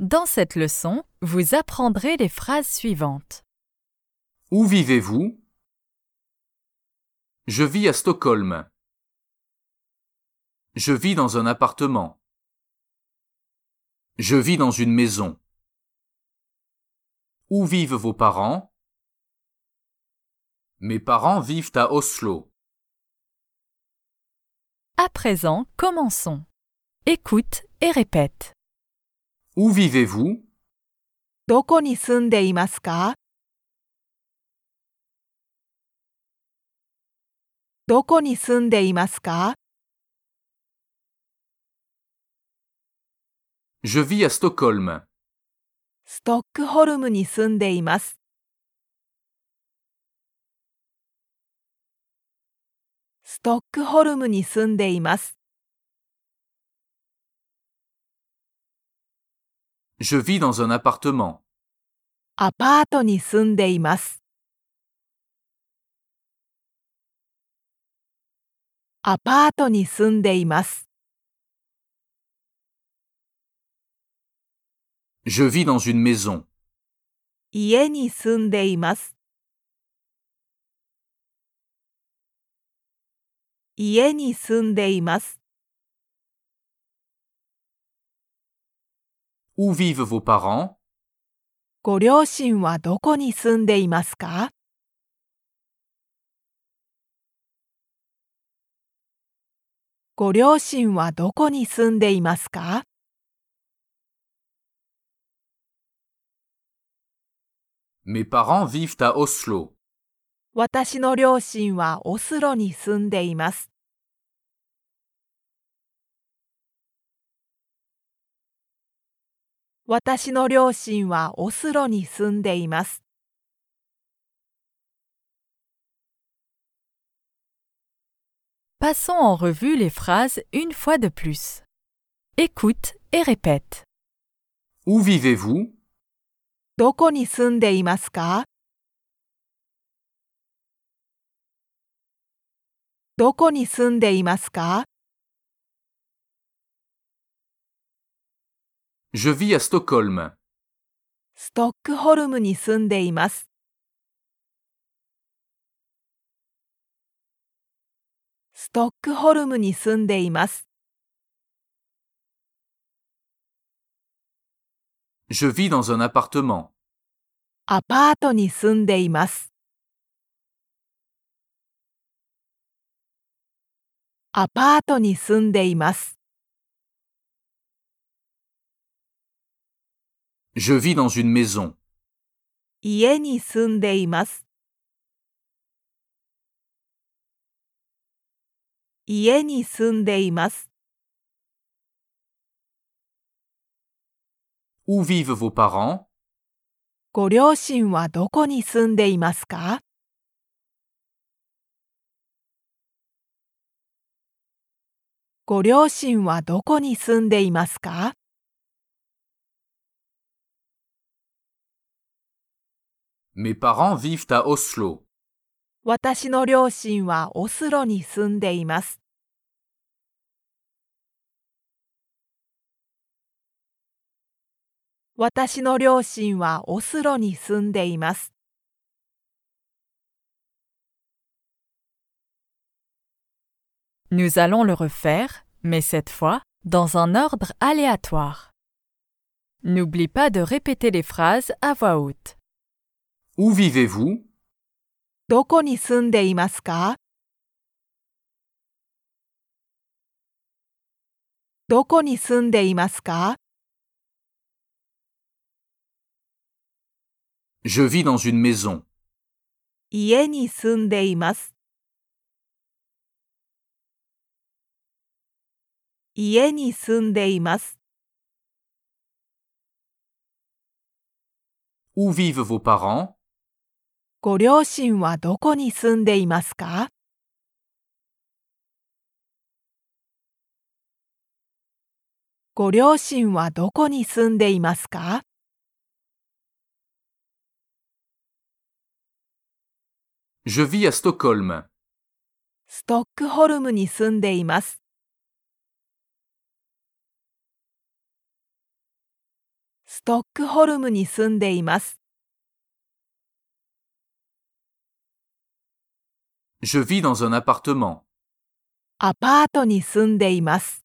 Dans cette leçon, vous apprendrez les phrases suivantes. Où vivez-vous? Je vis à Stockholm. Je vis dans un appartement. Je vis dans une maison. Où vivent vos parents? Mes parents vivent à Oslo. À présent, commençons. Écoute et répète. Où vivez-vous? どこに住んでいますか?どこに住んでいますか? Je vis à Stockholm. ストックホルムに住んでいます。ストックホルムに住んでいます。Je vis dans un appartement. アパートに住んでいます。アパートに住んでいます。Je vis dans une maison. 家に住んでいます。家に住んでいます。Où vivent vos parents? ご両親はどこに住んでいますか？ご両親はどこに住んでいますか？Mes parents vivent à Oslo. 私の両親はオスロに住んでいます。私の両親はオスロに住んでいます。Passons en revue les phrases une fois de plus. Écoute et répète. Où vivez-vous どこに住んでいますかどこに住んでいますか Je vis à Stockholm. ストックホルムに住んでいます。ストックホルムに住んでいます。Je vis dans un appartement. アパートに住んでいます。アパートに住んでいます。Je vis dans une maison. 家に住んでいます。家に住んでいます。Où vivent vos parents? ご両親はどこに住んでいますか？ご両親はどこに住んでいますか？Mes parents vivent à Oslo. Nous allons le refaire, mais cette fois dans un ordre aléatoire. N'oublie pas de répéter les phrases à voix haute. Où vivez-vous? Doko ni sundeimasu ka? Doko ni? Je vis dans une maison. Ie ni sundeimasu. Ie ni sundeimasu. Où vivent vos parents? ご両親はどこに住んでいますか？ご両親はどこに住んでいますか？Je vis à Stockholm. ストックホルムに住んでいます。ストックホルムに住んでいます。Je vis dans un appartement. アパートに住んでいます。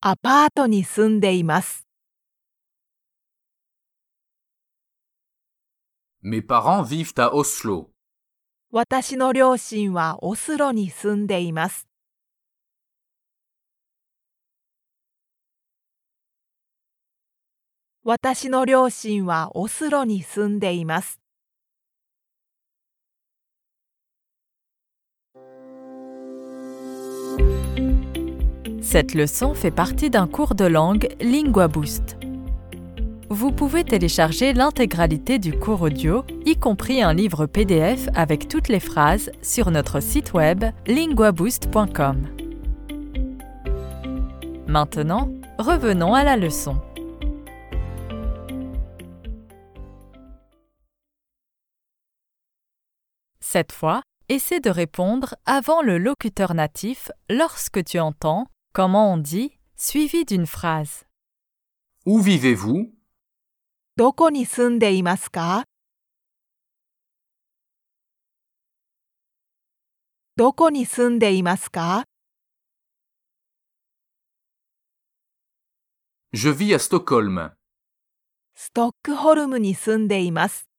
アパートに住んでいます。Mes parents vivent à Oslo. 私の両親はオスロに住んでいます。私の両親はオスロに住んでいます。 Cette leçon fait partie d'un cours de langue Lingua Boost. Vous pouvez télécharger l'intégralité du cours audio, y compris un livre PDF avec toutes les phrases, sur notre site web linguaboost.com. Maintenant, revenons à la leçon. Cette fois, essaie de répondre avant le locuteur natif lorsque tu entends comment on dit suivi d'une phrase. Où vivez-vous どこに住んでいますかどこに住んでいますか Je vis à Stockholm. ストックホルムに住んでいます。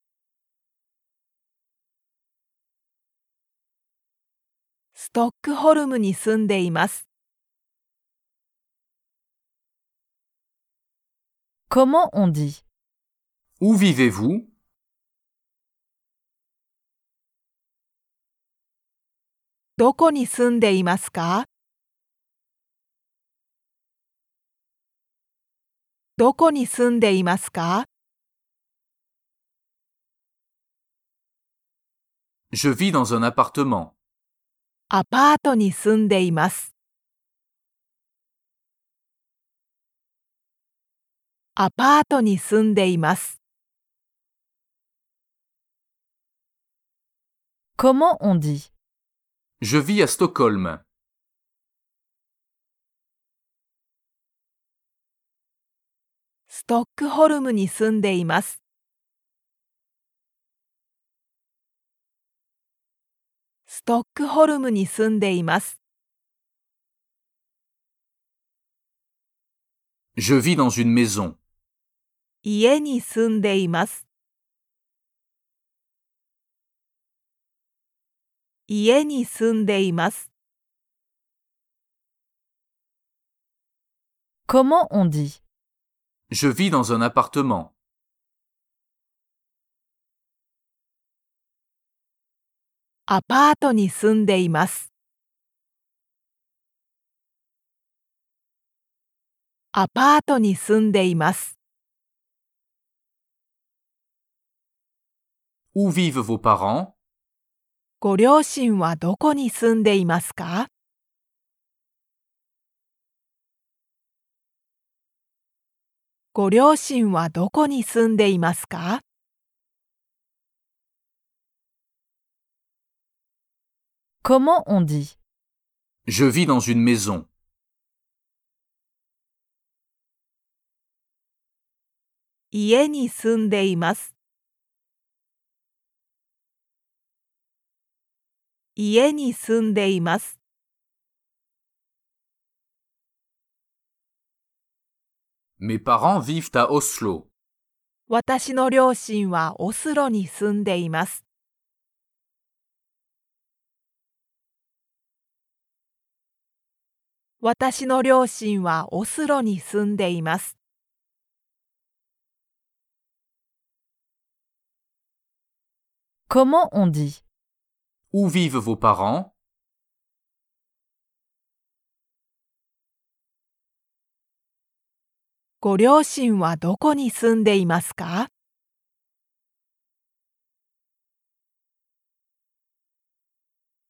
ストックホルムに住んでいます。Comment on dit Où vivez-vous どこに住んでいますかどこに住んでいますか Je vis dans un appartement. アパートに住んでいます。アパートに住んでいます。Comment on dit? Je vis à Stockholm. ストックホルムに住んでいます。トックホルムに住んでいます。 Je vis dans une maison. 家に住んでいます。家に住んでいます。 Comment on dit Je vis dans un appartement. アパートに住んでいます。アパートに住んでいます。Où vivent vos parents? ご両親はどこに住んでいますか？ご両親はどこに住んでいますか？Comment on dit Je vis dans une maison. 家に住んでいます。家に住んでいます。Mes parents vivent à Oslo. 私の両親はオスロに住んでいます。私の両親はオスロに住んでいます。ご両親はどこに住んでいますか？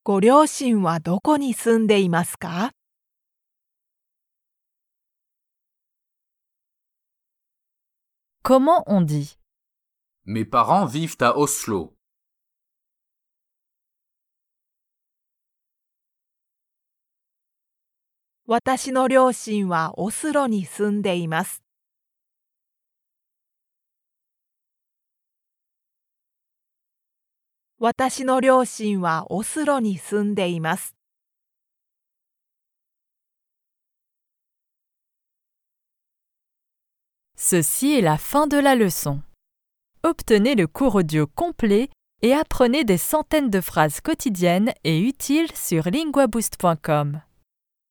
ご両親はどこに住んでいますか？Comment on dit Mes parents vivent à Oslo. Ceci est la fin de la leçon. Obtenez le cours audio complet et apprenez des centaines de phrases quotidiennes et utiles sur linguaboost.com.